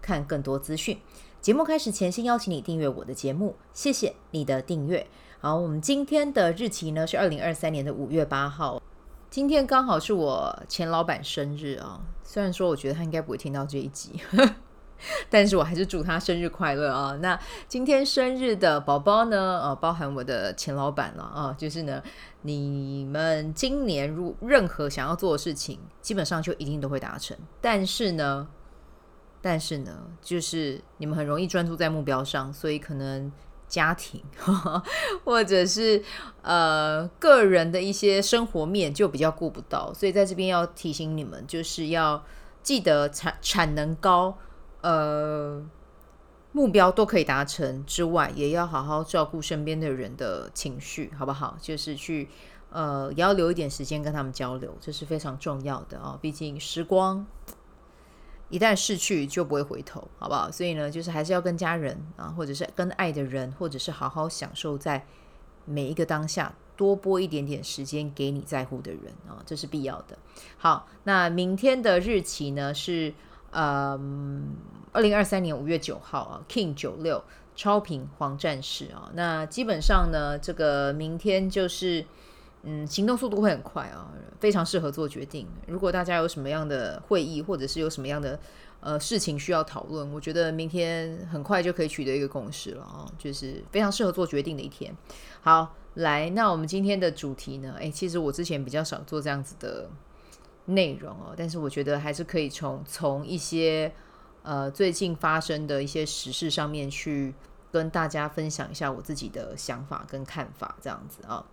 看更多资讯。节目开始前，先邀请你订阅我的节目，谢谢你的订阅。好，我们今天的日期呢是二零二三年的五月八号，今天刚好是我前老板生日啊。虽然说我觉得他应该不会听到这一集，但是我还是祝他生日快乐啊。那今天生日的宝宝呢，呃，包含我的前老板了啊，就是呢，你们今年如任何想要做的事情，基本上就一定都会达成。但是呢。但是呢，就是你们很容易专注在目标上，所以可能家庭 或者是呃个人的一些生活面就比较顾不到，所以在这边要提醒你们，就是要记得产产能高，呃目标都可以达成之外，也要好好照顾身边的人的情绪，好不好？就是去呃也要留一点时间跟他们交流，这是非常重要的啊，毕竟时光。一旦逝去就不会回头，好不好？所以呢，就是还是要跟家人啊，或者是跟爱的人，或者是好好享受在每一个当下，多拨一点点时间给你在乎的人啊，这是必要的。好，那明天的日期呢是嗯，二零二三年五月九号啊，King 九六超频黄战士啊，那基本上呢，这个明天就是。嗯，行动速度会很快啊，非常适合做决定。如果大家有什么样的会议，或者是有什么样的呃事情需要讨论，我觉得明天很快就可以取得一个共识了啊，就是非常适合做决定的一天。好，来，那我们今天的主题呢？诶，其实我之前比较少做这样子的内容哦，但是我觉得还是可以从从一些呃最近发生的一些时事上面去跟大家分享一下我自己的想法跟看法，这样子啊。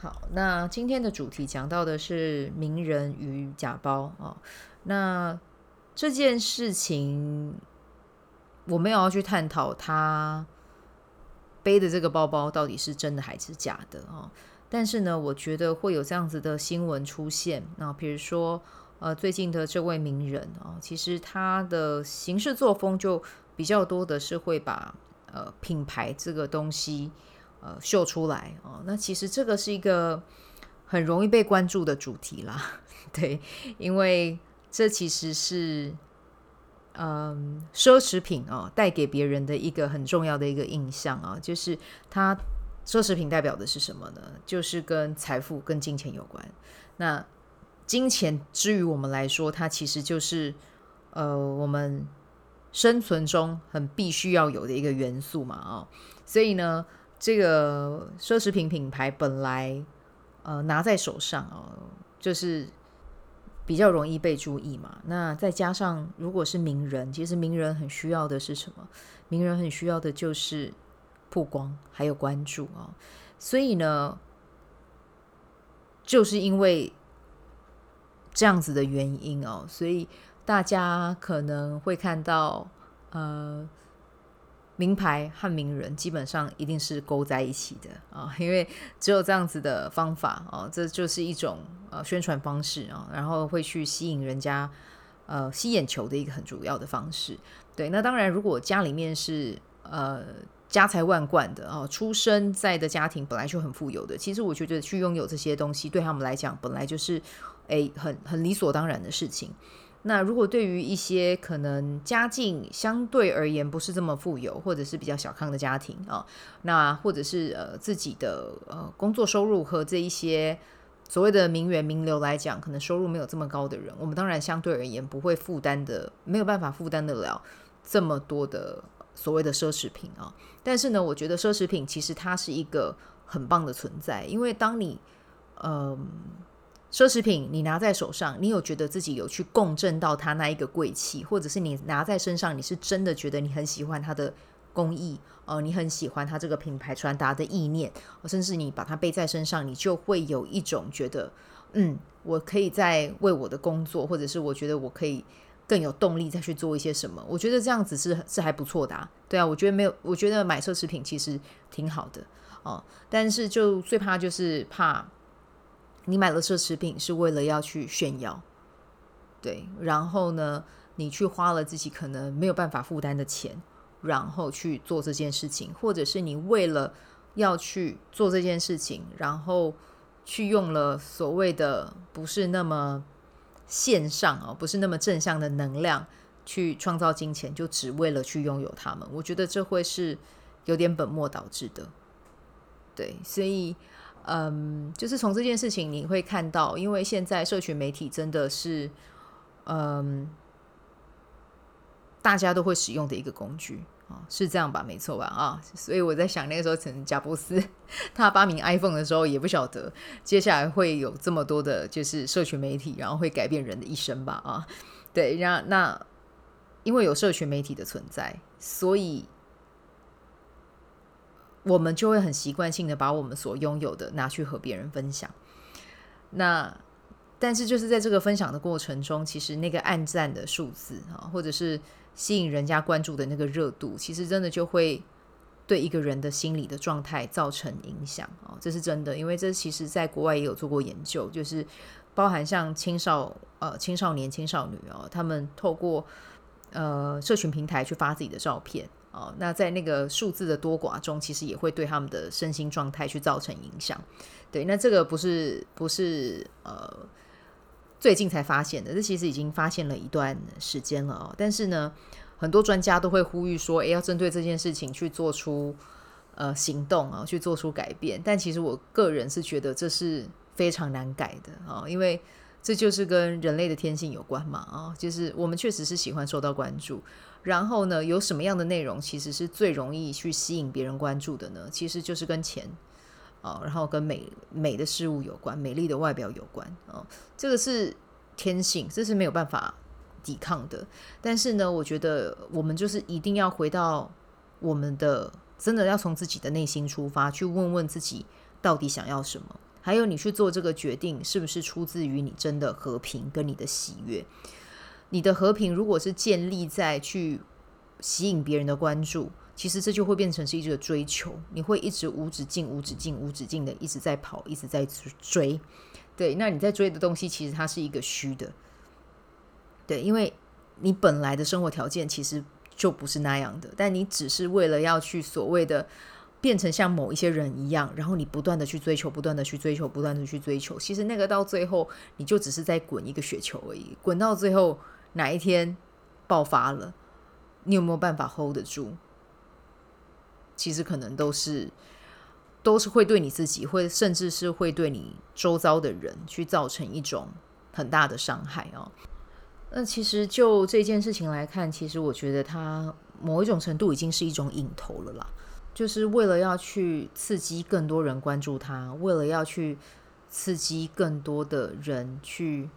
好，那今天的主题讲到的是名人与假包啊、哦。那这件事情我没有要去探讨他背的这个包包到底是真的还是假的啊、哦。但是呢，我觉得会有这样子的新闻出现。那比如说，呃，最近的这位名人啊、哦，其实他的行事作风就比较多的是会把呃品牌这个东西。呃，秀出来哦，那其实这个是一个很容易被关注的主题啦，对，因为这其实是嗯奢侈品啊带给别人的一个很重要的一个印象啊，就是它奢侈品代表的是什么呢？就是跟财富、跟金钱有关。那金钱之于我们来说，它其实就是呃我们生存中很必须要有的一个元素嘛啊，所以呢。这个奢侈品品牌本来，呃，拿在手上哦，就是比较容易被注意嘛。那再加上如果是名人，其实名人很需要的是什么？名人很需要的就是曝光还有关注啊。所以呢，就是因为这样子的原因哦，所以大家可能会看到，呃。名牌和名人基本上一定是勾在一起的啊，因为只有这样子的方法啊，这就是一种呃宣传方式啊，然后会去吸引人家呃吸眼球的一个很主要的方式。对，那当然，如果家里面是呃家财万贯的啊，出生在的家庭本来就很富有的，其实我觉得去拥有这些东西对他们来讲本来就是诶很很理所当然的事情。那如果对于一些可能家境相对而言不是这么富有，或者是比较小康的家庭啊，那或者是呃自己的呃工作收入和这一些所谓的名媛名流来讲，可能收入没有这么高的人，我们当然相对而言不会负担的，没有办法负担得了这么多的所谓的奢侈品啊。但是呢，我觉得奢侈品其实它是一个很棒的存在，因为当你嗯。奢侈品，你拿在手上，你有觉得自己有去共振到它那一个贵气，或者是你拿在身上，你是真的觉得你很喜欢它的工艺，呃，你很喜欢它这个品牌传达的意念，甚至你把它背在身上，你就会有一种觉得，嗯，我可以在为我的工作，或者是我觉得我可以更有动力再去做一些什么。我觉得这样子是是还不错的啊。对啊，我觉得没有，我觉得买奢侈品其实挺好的哦。但是就最怕就是怕你买了奢侈品是为了要去炫耀，对，然后呢，你去花了自己可能没有办法负担的钱，然后去做这件事情，或者是你为了要去做这件事情，然后去用了所谓的不是那么。线上啊，不是那么正向的能量去创造金钱，就只为了去拥有他们。我觉得这会是有点本末倒置的。对，所以，嗯，就是从这件事情你会看到，因为现在社群媒体真的是，嗯，大家都会使用的一个工具啊。是这样吧，没错吧？啊，所以我在想，那个时候，可能贾伯斯 他发明 iPhone 的时候，也不晓得接下来会有这么多的，就是社群媒体，然后会改变人的一生吧？啊，对，那那因为有社群媒体的存在，所以我们就会很习惯性的把我们所拥有的拿去和别人分享。那但是就是在这个分享的过程中，其实那个暗赞的数字啊，或者是吸引人家关注的那个热度，其实真的就会对一个人的心理的状态造成影响啊，这是真的。因为这其实在国外也有做过研究，就是包含像青少呃青少年、青少女哦，他们透过呃社群平台去发自己的照片哦，那在那个数字的多寡中，其实也会对他们的身心状态去造成影响。对，那这个不是不是呃。最近才发现的，这其实已经发现了一段时间了哦。但是呢，很多专家都会呼吁说，诶，要针对这件事情去做出呃行动啊，去做出改变。但其实我个人是觉得这是非常难改的啊，因为这就是跟人类的天性有关嘛啊，就是我们确实是喜欢受到关注。然后呢，有什么样的内容其实是最容易去吸引别人关注的呢？其实就是跟钱。哦，然后跟美美的事物有关，美丽的外表有关哦，这个是天性，这是没有办法抵抗的。但是呢，我觉得我们就是一定要回到我们的，真的要从自己的内心出发，去问问自己到底想要什么。还有，你去做这个决定，是不是出自于你真的和平跟你的喜悦？你的和平如果是建立在去吸引别人的关注。其实这就会变成是一个追求，你会一直无止境、无止境、无止境的一直在跑，一直在追。对，那你在追的东西，其实它是一个虚的。对，因为你本来的生活条件其实就不是那样的，但你只是为了要去所谓的变成像某一些人一样，然后你不断的去追求，不断的去追求，不断的去追求。其实那个到最后，你就只是在滚一个雪球而已，滚到最后哪一天爆发了，你有没有办法 hold 得住？其实可能都是，都是会对你自己，会甚至是会对你周遭的人去造成一种很大的伤害哦。那其实就这件事情来看，其实我觉得它某一种程度已经是一种瘾头了啦，就是为了要去刺激更多人关注他，为了要去刺激更多的人去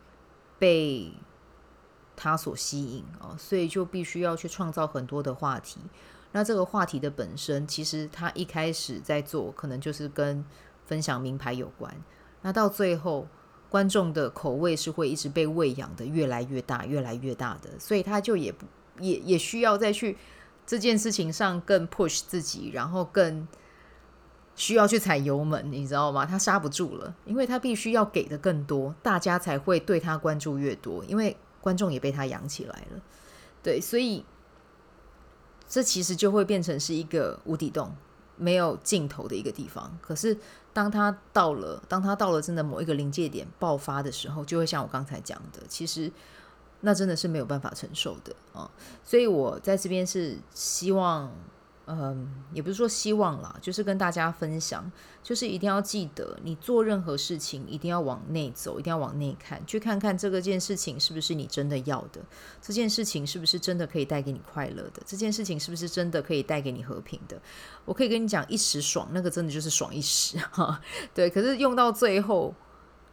被他所吸引哦，所以就必须要去创造很多的话题。那这个话题的本身，其实他一开始在做，可能就是跟分享名牌有关。那到最后，观众的口味是会一直被喂养的越来越大，越来越大的，所以他就也不也也需要再去这件事情上更 push 自己，然后更需要去踩油门，你知道吗？他刹不住了，因为他必须要给的更多，大家才会对他关注越多，因为观众也被他养起来了。对，所以。这其实就会变成是一个无底洞，没有尽头的一个地方。可是，当他到了，当他到了真的某一个临界点爆发的时候，就会像我刚才讲的，其实那真的是没有办法承受的啊。所以我在这边是希望。嗯，也不是说希望啦，就是跟大家分享，就是一定要记得，你做任何事情一定要往内走，一定要往内看，去看看这个件事情是不是你真的要的，这件事情是不是真的可以带给你快乐的，这件事情是不是真的可以带给你和平的。我可以跟你讲，一时爽，那个真的就是爽一时 哈。对，可是用到最后，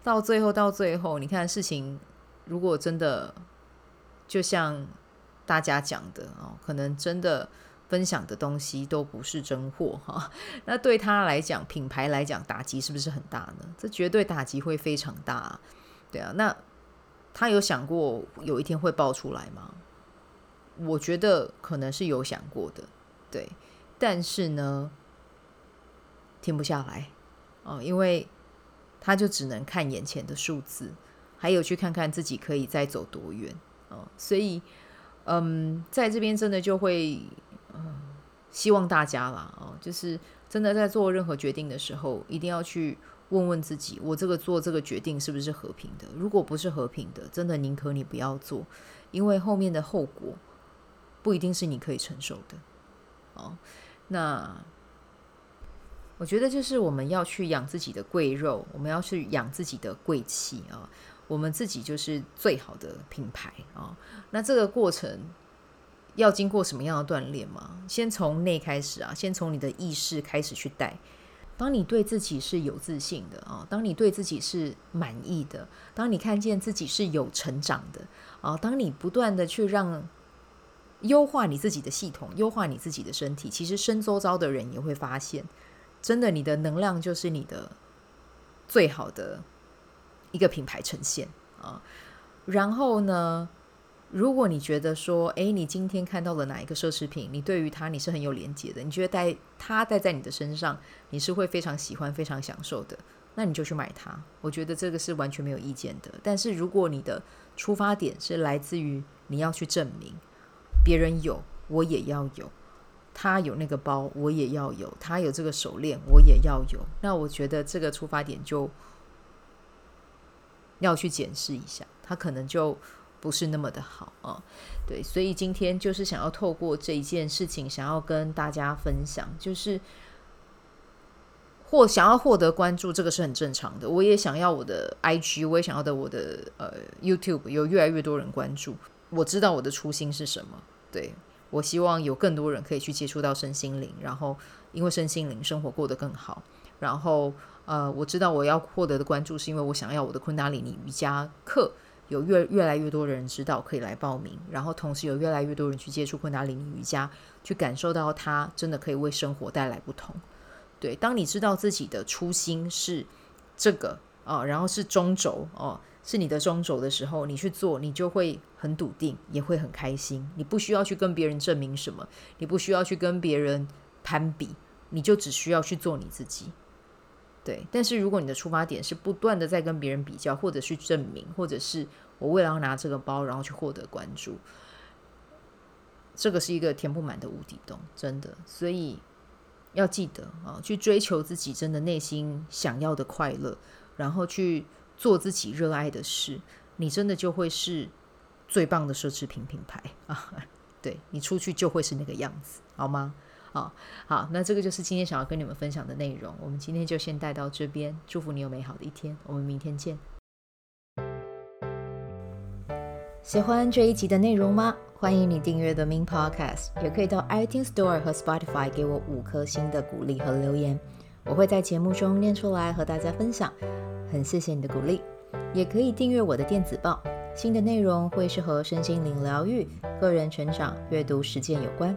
到最后，到最后，你看事情如果真的就像大家讲的哦，可能真的。分享的东西都不是真货哈，那对他来讲，品牌来讲，打击是不是很大呢？这绝对打击会非常大，对啊。那他有想过有一天会爆出来吗？我觉得可能是有想过的，对，但是呢，停不下来哦，因为他就只能看眼前的数字，还有去看看自己可以再走多远哦，所以，嗯，在这边真的就会，嗯，希望大家啦，哦，就是真的在做任何决定的时候，一定要去问问自己，我这个做这个决定是不是和平的？如果不是和平的，真的宁可你不要做，因为后面的后果。不一定是你可以承受的，哦，那我觉得就是我们要去养自己的贵肉，我们要去养自己的贵气啊，我们自己就是最好的品牌啊。那这个过程要经过什么样的锻炼吗？先从内开始啊，先从你的意识开始去带。当你对自己是有自信的啊，当你对自己是满意的，当你看见自己是有成长的啊，当你不断的去让。优化你自己的系统，优化你自己的身体，其实身周遭的人也会发现，真的，你的能量就是你的最好的一个品牌呈现啊。然后呢，如果你觉得说，诶，你今天看到了哪一个奢侈品，你对于它你是很有连接的，你觉得戴它戴在你的身上，你是会非常喜欢、非常享受的，那你就去买它。我觉得这个是完全没有意见的。但是如果你的出发点是来自于你要去证明。别人有，我也要有。他有那个包，我也要有。他有这个手链，我也要有。那我觉得这个出发点就要去检视一下，他可能就不是那么的好啊。对，所以今天就是想要透过这一件事情，想要跟大家分享，就是或想要获得关注，这个是很正常的。我也想要我的 IG，我也想要的我的呃 YouTube 有越来越多人关注。我知道我的初心是什么。对，我希望有更多人可以去接触到身心灵，然后因为身心灵生活过得更好。然后呃，我知道我要获得的关注，是因为我想要我的昆达里尼瑜伽课有越越来越多的人知道可以来报名，然后同时有越来越多人去接触昆达里尼瑜伽，去感受到它真的可以为生活带来不同。对，当你知道自己的初心是这个啊、然后是中轴哦。是你的中轴的时候，你去做，你就会很笃定，也会很开心。你不需要去跟别人证明什么，你不需要去跟别人攀比，你就只需要去做你自己。对。但是如果你的出发点是不断的在跟别人比较，或者去证明，或者是我为了要拿这个包，然后去获得关注，这个是一个填不满的无底洞，真的。所以要记得啊，去追求自己真的内心想要的快乐，然后去。做自己热爱的事，你真的就会是最棒的奢侈品品牌啊！对，你出去就会是那个样子，好吗？好，好，那这个就是今天想要跟你们分享的内容。我们今天就先带到这边，祝福你有美好的一天，我们明天见。喜欢这一集的内容吗？欢迎你订阅 The Min Podcast，也可以到 iTunes Store 和 Spotify 给我五颗星的鼓励和留言，我会在节目中念出来和大家分享。很谢谢你的鼓励，也可以订阅我的电子报，新的内容会是和身心灵疗愈、个人成长、阅读实践有关。